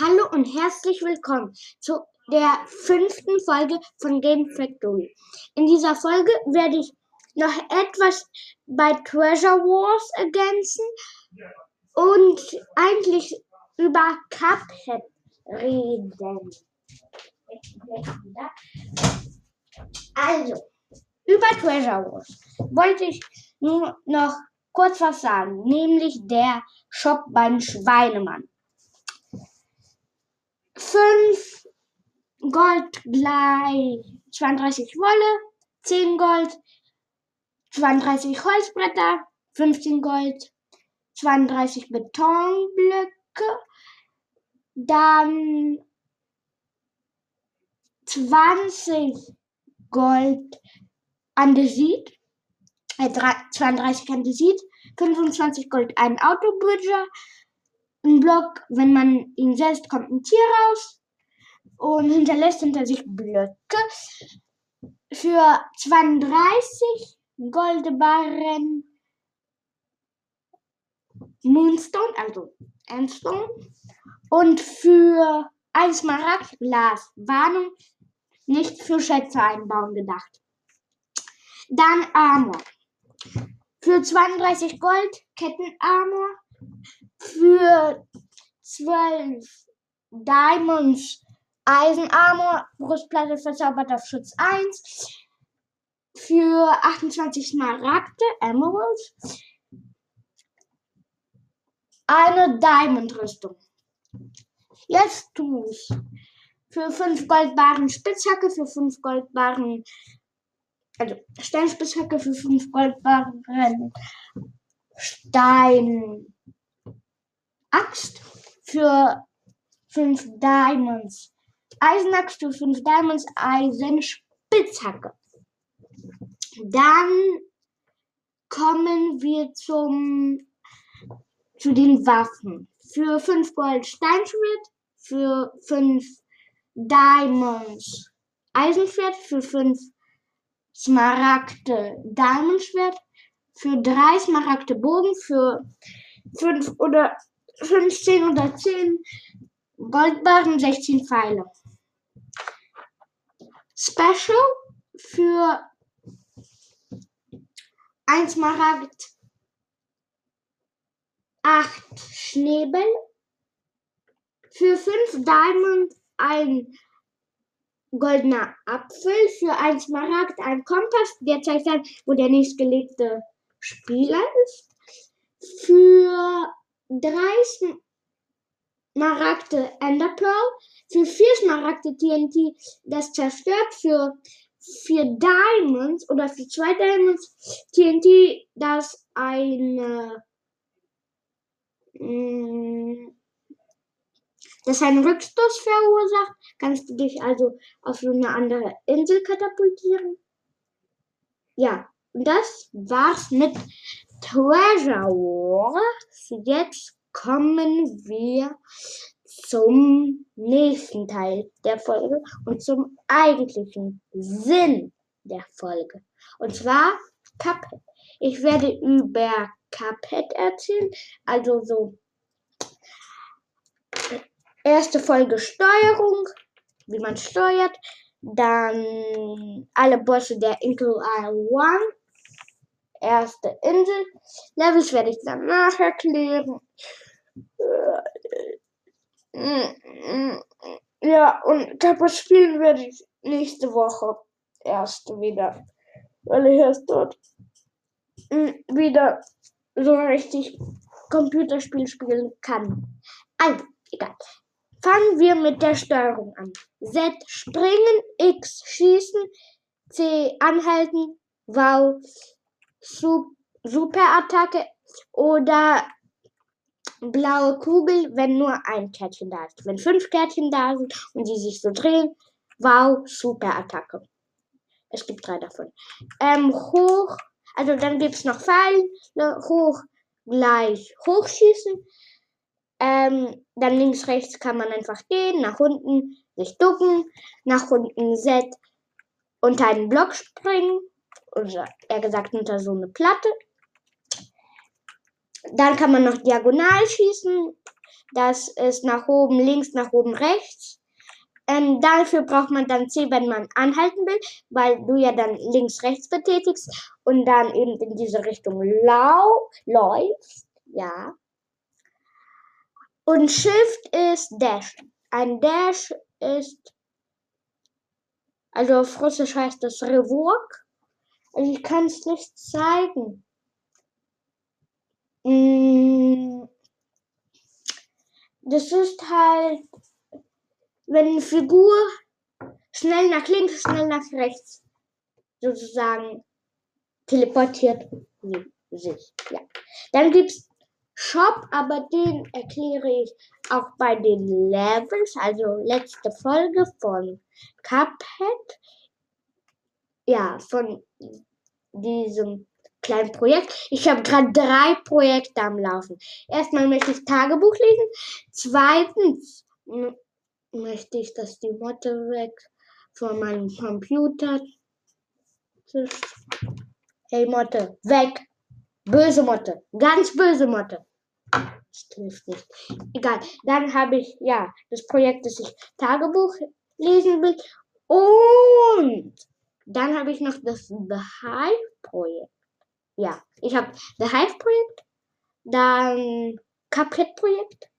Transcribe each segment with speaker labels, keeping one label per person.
Speaker 1: Hallo und herzlich willkommen zu der fünften Folge von Game Factory. In dieser Folge werde ich noch etwas bei Treasure Wars ergänzen und eigentlich über Cuphead reden. Also, über Treasure Wars wollte ich nur noch kurz was sagen, nämlich der Shop beim Schweinemann. 5 Gold gleich 32 Wolle, 10 Gold, 32 Holzbretter, 15 Gold, 32 Betonblöcke, dann 20 Gold Andesit, äh, 32 Andesit, 25 Gold ein Autobridger, ein Block, wenn man ihn setzt, kommt ein Tier raus und hinterlässt hinter sich Blöcke. Für 32 Goldbarren Moonstone, also Endstone. Und für ein Smaragdglas, Warnung, nicht für Schätze einbauen gedacht. Dann Armor. Für 32 Gold Kettenarmor für 12 Diamonds Eisenarmor, Brustplatte verzaubert auf Schutz 1. Für 28 Smaragde, Emeralds. Eine Diamond-Rüstung. Jetzt tue ich für 5 Goldbaren Spitzhacke, für 5 Goldbaren, also Steinspitzhacke, für 5 Goldbaren Stein Axt für 5 Diamonds. Eisenaxt für 5 Diamonds, Eisenspitzhacke. Dann kommen wir zum, zu den Waffen. Für 5 Gold Steinschwert, für 5 Diamonds Eisenschwert, für 5 Smaragde Diamondschwert, für 3 Smaragde Bogen, für 5 oder 15 oder 10 Goldbarren, 16 Pfeile. Special für 1 Smaragd, 8 Schnäbel, für 5 Diamond ein goldener Apfel, für 1 Smaragd ein Kompass, der zeigt an, wo der nächstgelegte Spieler ist. Für drei Smaragde Enderpearl, für vier Smaragde TNT das zerstört, für vier Diamonds oder für zwei Diamonds TNT das eine mm, das einen Rückstoß verursacht, kannst du dich also auf eine andere Insel katapultieren. Ja, das war's mit Treasure Wars. Jetzt kommen wir zum nächsten Teil der Folge und zum eigentlichen Sinn der Folge. Und zwar Cuphead. Ich werde über Cuphead erzählen, also so erste Folge Steuerung, wie man steuert, dann alle Bosse der Intel Isle One erste Insel. Levels werde ich dann nachher klären. Ja, und Tapas spielen werde ich nächste Woche erst wieder. Weil ich erst dort wieder so richtig Computerspiel spielen kann. Also, egal. Fangen wir mit der Steuerung an. Z springen, X schießen, C anhalten, V Superattacke oder blaue Kugel, wenn nur ein Kärtchen da ist. Wenn fünf Kärtchen da sind und sie sich so drehen, wow, Superattacke. Es gibt drei davon. Ähm, hoch, also dann gibt es noch Pfeile, hoch, gleich hochschießen. Ähm, dann links, rechts kann man einfach gehen, nach unten sich ducken, nach unten Z unter einen Block springen oder eher gesagt unter so eine Platte. Dann kann man noch diagonal schießen. Das ist nach oben links, nach oben rechts. Ähm, dafür braucht man dann C, wenn man anhalten will, weil du ja dann links, rechts betätigst und dann eben in diese Richtung lau läufst. Ja. Und Shift ist Dash. Ein Dash ist, also auf Russisch heißt das Revok. Also ich kann es nicht zeigen. Mm. Das ist halt, wenn eine Figur schnell nach links, schnell nach rechts sozusagen teleportiert sich. Ja. Dann gibt es Shop, aber den erkläre ich auch bei den Levels, also letzte Folge von Cuphead. Ja, von diesem kleinen Projekt. Ich habe gerade drei Projekte am Laufen. Erstmal möchte ich Tagebuch lesen. Zweitens möchte ich, dass die Motte weg von meinem Computer. Hey Motte, weg! Böse Motte, ganz böse Motte. Das trifft nicht. Egal. Dann habe ich, ja, das Projekt, dass ich Tagebuch lesen will. Und dann habe ich noch das The Hive-Projekt. Ja, ich habe The Hive-Projekt, dann Cuphead-Projekt,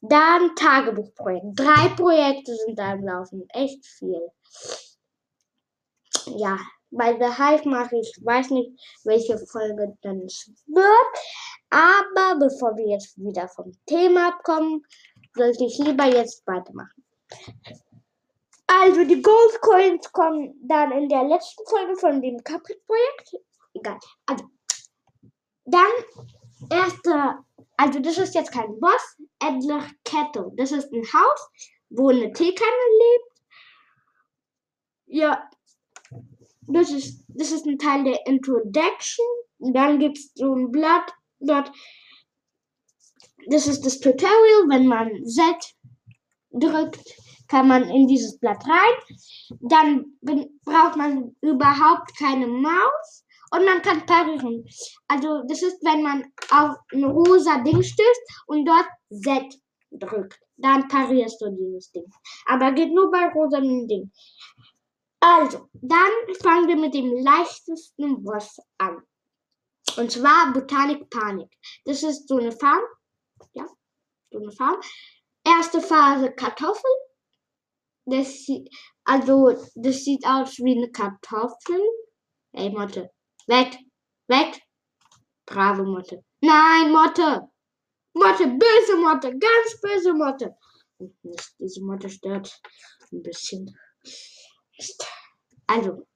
Speaker 1: dann Tagebuch-Projekt. Drei Projekte sind da im Laufen. Echt viel. Ja, bei The Hive mache ich, weiß nicht, welche Folge dann es wird. Aber bevor wir jetzt wieder vom Thema abkommen, sollte ich lieber jetzt weitermachen. Also die Gold Coins kommen dann in der letzten Folge von dem Capri-Projekt. Egal. Also dann erster, also das ist jetzt kein Boss, Adler Kettle. Das ist ein Haus, wo eine Teekanne lebt. Ja, das ist, das ist ein Teil der Introduction. Dann gibt es so ein Blatt dort. Das ist das Tutorial. Wenn man Z drückt, kann man in dieses Blatt rein. Dann braucht man überhaupt keine Maus und man kann parieren. Also das ist, wenn man auf ein rosa Ding stößt und dort Z drückt. Dann parierst du dieses Ding. Aber geht nur bei rosa Ding. Also, dann fangen wir mit dem leichtesten Boss an. Und zwar Botanik Panik. Das ist so eine Farm. Ja, so eine Farm. Erste Phase Kartoffel. Das sieht, also, das sieht aus wie eine Kartoffel. Ey, Motte. Weg. Weg. Bravo, Motte. Nein, Motte. Motte, böse Motte. Ganz böse Motte. Diese Motte stört ein bisschen. Also,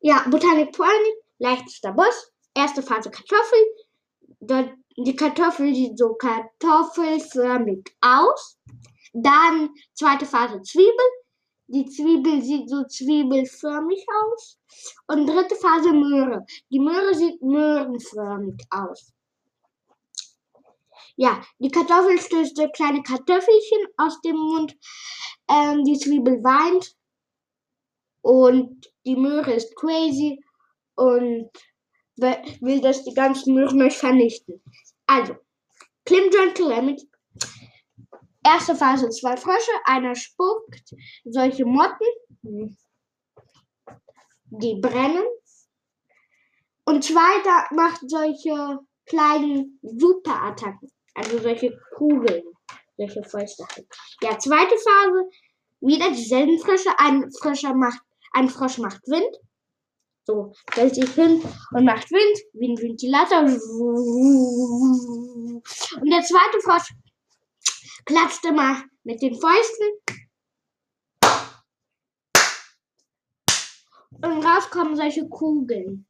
Speaker 1: ja, Botanik Panik, leichtester Boss, erste Phase Kartoffel. Die Kartoffel sieht so kartoffelförmig aus. Dann zweite Phase Zwiebel. Die Zwiebel sieht so zwiebelförmig aus. Und dritte Phase Möhre. Die Möhre sieht möhrenförmig aus. Ja, die Kartoffel stößt kleine Kartoffelchen aus dem Mund. Ähm, die Zwiebel weint. Und die Möhre ist crazy und will, dass die ganzen Möhren euch vernichten. Also, Klim John Calamity. Erste Phase zwei Frösche, einer spuckt solche Motten, die brennen. Und zweiter macht solche kleinen Superattacken, also solche Kugeln, solche Fäuste halt. Ja, zweite Phase, wieder dieselben Frösche, ein Fröscher macht ein Frosch macht Wind. So, stellt sich hin und macht Wind, wie ein Ventilator. Und der zweite Frosch klatscht immer mit den Fäusten. Und raus kommen solche Kugeln.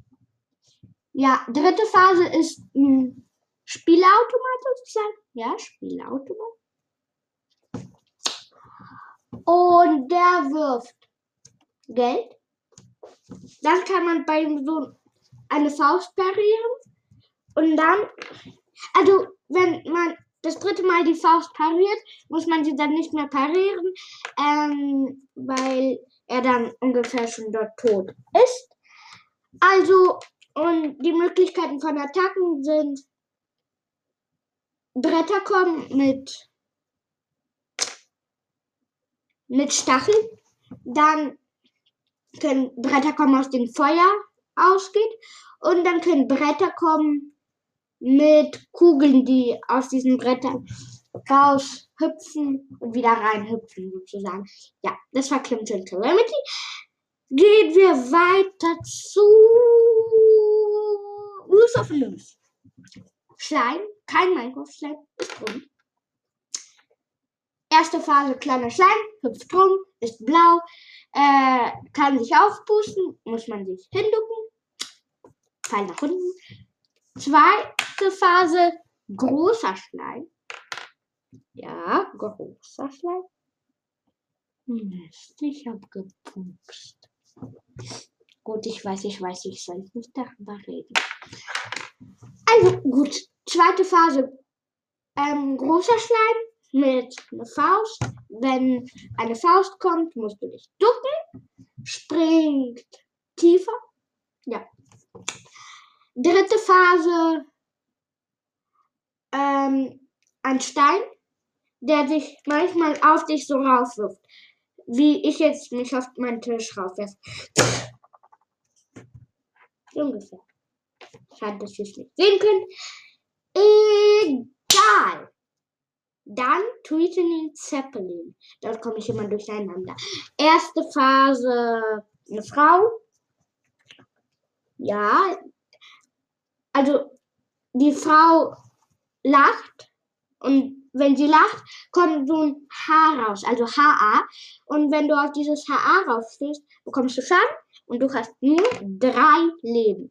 Speaker 1: Ja, dritte Phase ist ein Spielautomat sozusagen. Ja, Spielautomat. Und der wirft Geld. Dann kann man bei so eine Faust parieren. Und dann, also wenn man das dritte Mal die Faust pariert, muss man sie dann nicht mehr parieren, ähm, weil er dann ungefähr schon dort tot ist. Also, und die Möglichkeiten von Attacken sind Bretter kommen mit, mit Stacheln. Dann können Bretter kommen, aus dem Feuer ausgeht. Und dann können Bretter kommen mit Kugeln, die aus diesen Brettern raushüpfen und wieder reinhüpfen, sozusagen. Ja, das war Clinton Calamity. Gehen wir weiter zu Rules of Loose. Schleim, kein Minecraft-Schleim, ist drum. Erste Phase, kleiner Schleim, hüpft rum, ist blau, äh, kann sich aufpusten, muss man sich hinducken, Fall nach unten. Zweite Phase, großer Schleim. Ja, großer Schleim. Mist, ich hab gepupst. Gut, ich weiß, ich weiß, ich soll nicht darüber reden. Also gut, zweite Phase. Ähm, großer Schleim mit einer Faust. Wenn eine Faust kommt, musst du dich ducken. Springt tiefer. Ja. Dritte Phase. Ähm, ein Stein, der sich manchmal auf dich so raufwirft. Wie ich jetzt mich auf meinen Tisch raufwerfe. Ungefähr. Schade, dass ihr es nicht sehen könnt. Egal. Dann Tweeteny Zeppelin. Dort komme ich immer durcheinander. Erste Phase eine Frau. Ja. Also die Frau lacht und wenn sie lacht, kommt so ein Haar raus, also HA. Und wenn du auf dieses HA raufstehst, bekommst du Schaden und du hast nur drei Leben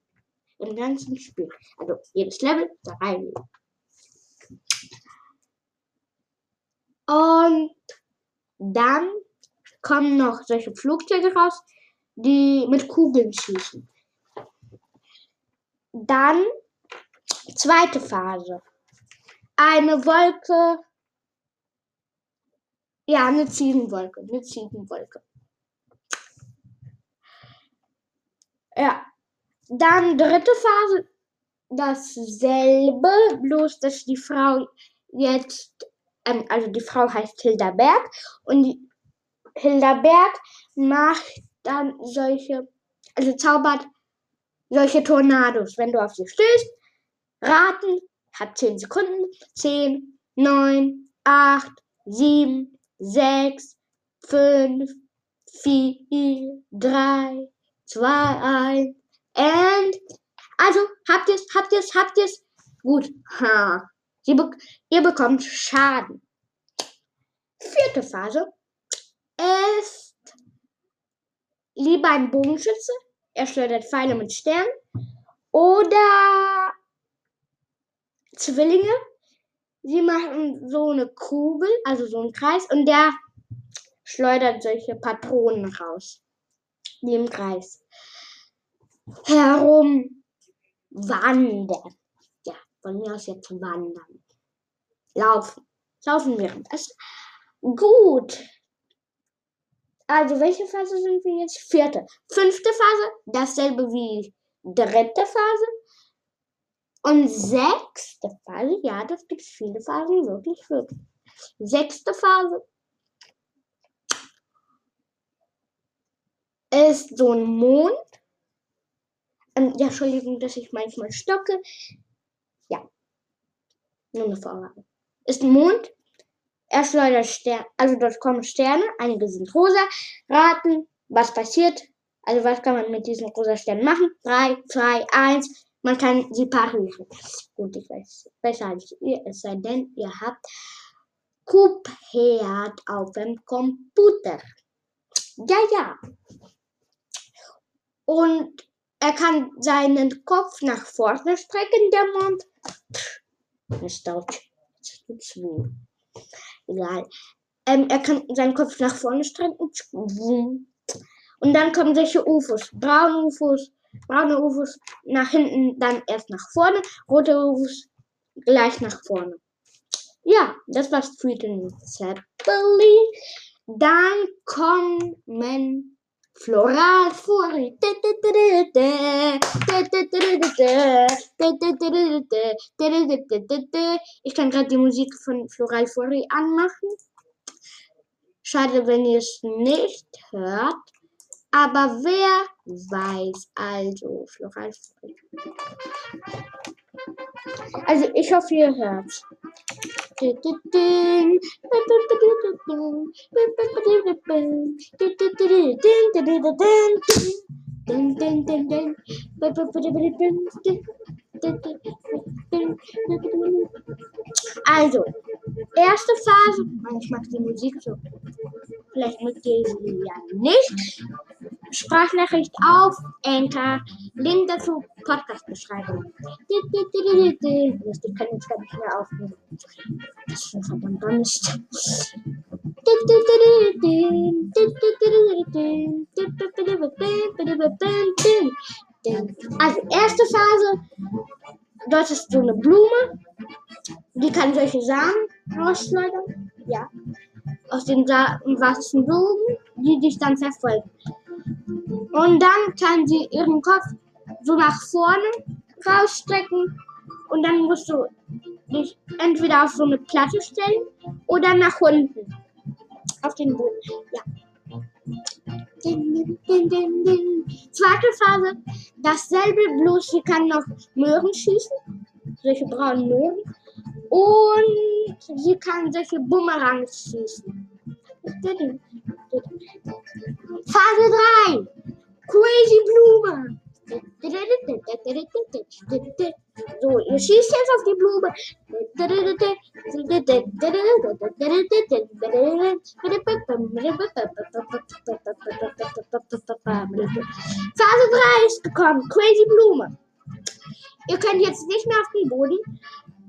Speaker 1: im ganzen Spiel. Also jedes Level drei Leben. Und dann kommen noch solche Flugzeuge raus, die mit Kugeln schießen. Dann zweite Phase. Eine Wolke. Ja, eine Ziegenwolke. Eine Ziegenwolke. Ja. Dann dritte Phase. Dasselbe, bloß dass die Frau jetzt ähm, also die Frau heißt Hilda Berg und die Hilda Berg macht dann solche, also zaubert solche Tornados. Wenn du auf sie stößt, raten, hat 10 Sekunden, 10, 9, 8, 7, 6, 5, 4, 3, 2, 1, and, also, habt ihr's, habt ihr's, habt ihr's? Gut, ha. Be ihr bekommt Schaden. Vierte Phase ist lieber ein Bogenschütze. Er schleudert Pfeile mit Sternen. Oder Zwillinge. Sie machen so eine Kugel, also so einen Kreis, und der schleudert solche Patronen raus, die im Kreis herum wandern von mir aus jetzt wandern. Laufen. Laufen währenddessen. Gut. Also, welche Phase sind wir jetzt? Vierte. Fünfte Phase, dasselbe wie dritte Phase. Und sechste Phase, ja, das gibt viele Phasen, wirklich, wirklich. Sechste Phase ist so ein Mond. Ähm, ja, Entschuldigung, dass ich manchmal stocke. Nur eine Vorlage. Ist ein Mond. Er schleudert Sterne. Also dort kommen Sterne. Einige sind rosa. Raten, was passiert. Also was kann man mit diesen rosa Sternen machen? 3, 2, 1. Man kann sie parieren. Gut, ich weiß besser als ihr. Es sei denn, ihr habt Cuphead auf dem Computer. Ja, ja. Und er kann seinen Kopf nach vorne strecken, der Mond. Jetzt tut's weh. Egal. Ähm, er kann seinen Kopf nach vorne strecken. Und dann kommen solche UFOs. Braune UFOs, braune UFOs nach hinten, dann erst nach vorne. Rote UFOs gleich nach vorne. Ja, das war's für den Zeppelin. Dann kommen Floralfuri. Ich kann gerade die Musik von Floralfuri anmachen. Schade, wenn ihr es nicht hört. Aber wer weiß also Floralfuri? Also ich hoffe, ihr hört. Also, erste Phase, ich mag die Musik so. Vielleicht mögt ihr ja nicht. Sprachnachricht auf Anchor. Link dazu Podcast-Beschreibung. Ich kann jetzt gar nicht mehr aufnehmen. Das ist schon verdammt Mist. Also, erste Phase. Dort ist so eine Blume. Die kann solche Samen rausschneiden. Ja. Aus den wachsen Blumen, die dich dann verfolgen. Und dann kann sie ihren Kopf so nach vorne rausstrecken und dann musst du dich entweder auf so eine Platte stellen oder nach unten auf den Boden. Ja. Din, din, din, Zweite Phase, dasselbe, bloß sie kann noch Möhren schießen, solche braunen Möhren. Und sie kann solche Bumerangs schießen. Phase 3. Crazy Blume. So, ihr schießt jetzt auf die Blume. Phase 3 ist gekommen. Crazy Blume. Ihr könnt jetzt nicht mehr auf den Boden.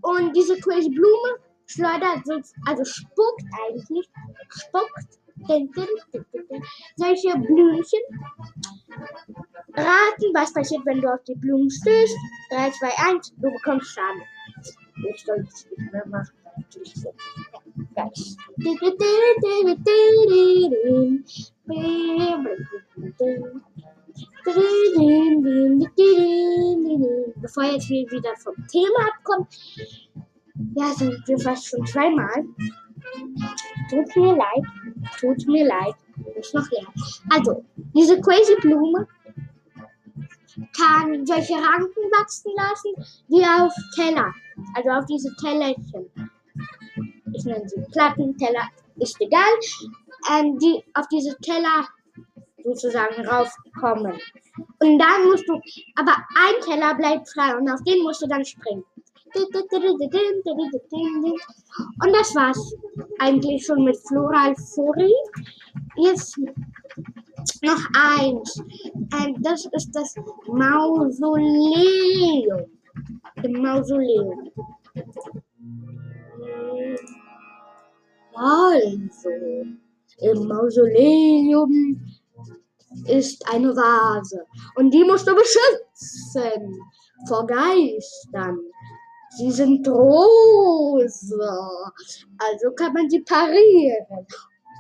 Speaker 1: Und diese Crazy Blume schleudert, also spuckt eigentlich nicht, spuckt solche Blümchen. Raten, was passiert, wenn du auf die Blumen stößt. 3, 2, 1, du bekommst Schaden. Ich soll es nicht mehr machen. Natürlich so. Bevor jetzt wieder vom Thema abkommt, ja, sind wir fast schon zweimal. Tut mir leid. Tut mir leid. Muss noch lernen. Also, diese Crazy Blume kann solche Ranken wachsen lassen, wie auf Teller. Also auf diese Tellerchen. Ich nenne sie Plattenteller, ist egal. Ähm, die auf diese Teller sozusagen raufkommen. Und dann musst du, aber ein Teller bleibt frei und auf den musst du dann springen. Und das war's eigentlich schon mit Floral Furi. Jetzt noch eins. Und das ist das Mausoleum. Im Mausoleum. Also, im Mausoleum ist eine Vase. Und die musst du beschützen vor Geistern. Sie sind rosa. Also kann man sie parieren.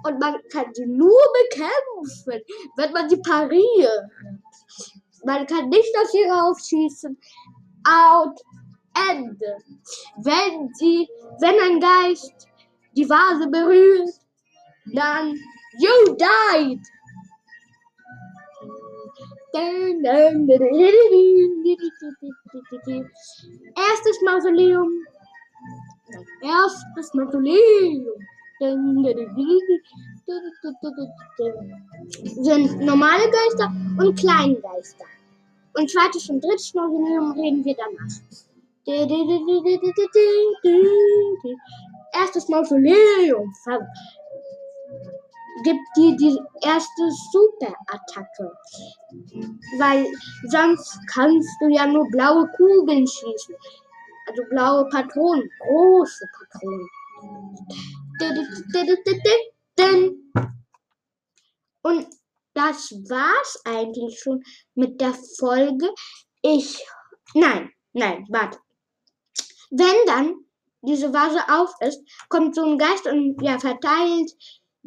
Speaker 1: Und man kann sie nur bekämpfen, wenn man sie pariert. Man kann nicht auf sie raufschießen. Out. Ende. Wenn sie, wenn ein Geist die Vase berührt, dann you died. Erstes Mausoleum. Erstes Mausoleum. Sind normale Geister und kleine Geister. Und zweites und drittes Mausoleum reden wir danach. Erstes Mausoleum gibt dir die erste Superattacke. Weil sonst kannst du ja nur blaue Kugeln schießen. Also blaue Patronen, große Patronen. Und das war's eigentlich schon mit der Folge. Ich. Nein, nein, warte. Wenn dann diese Vase auf ist, kommt so ein Geist und ja, verteilt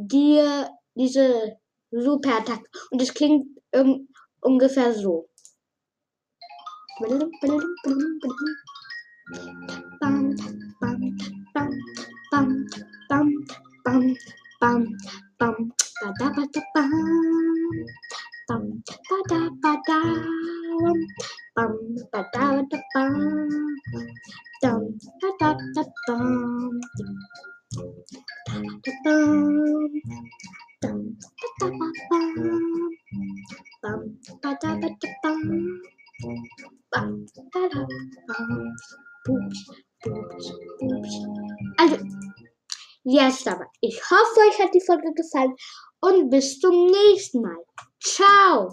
Speaker 1: dir diese Superattacke. Und es klingt um, ungefähr so. Bam. es gefallen und bis zum nächsten Mal.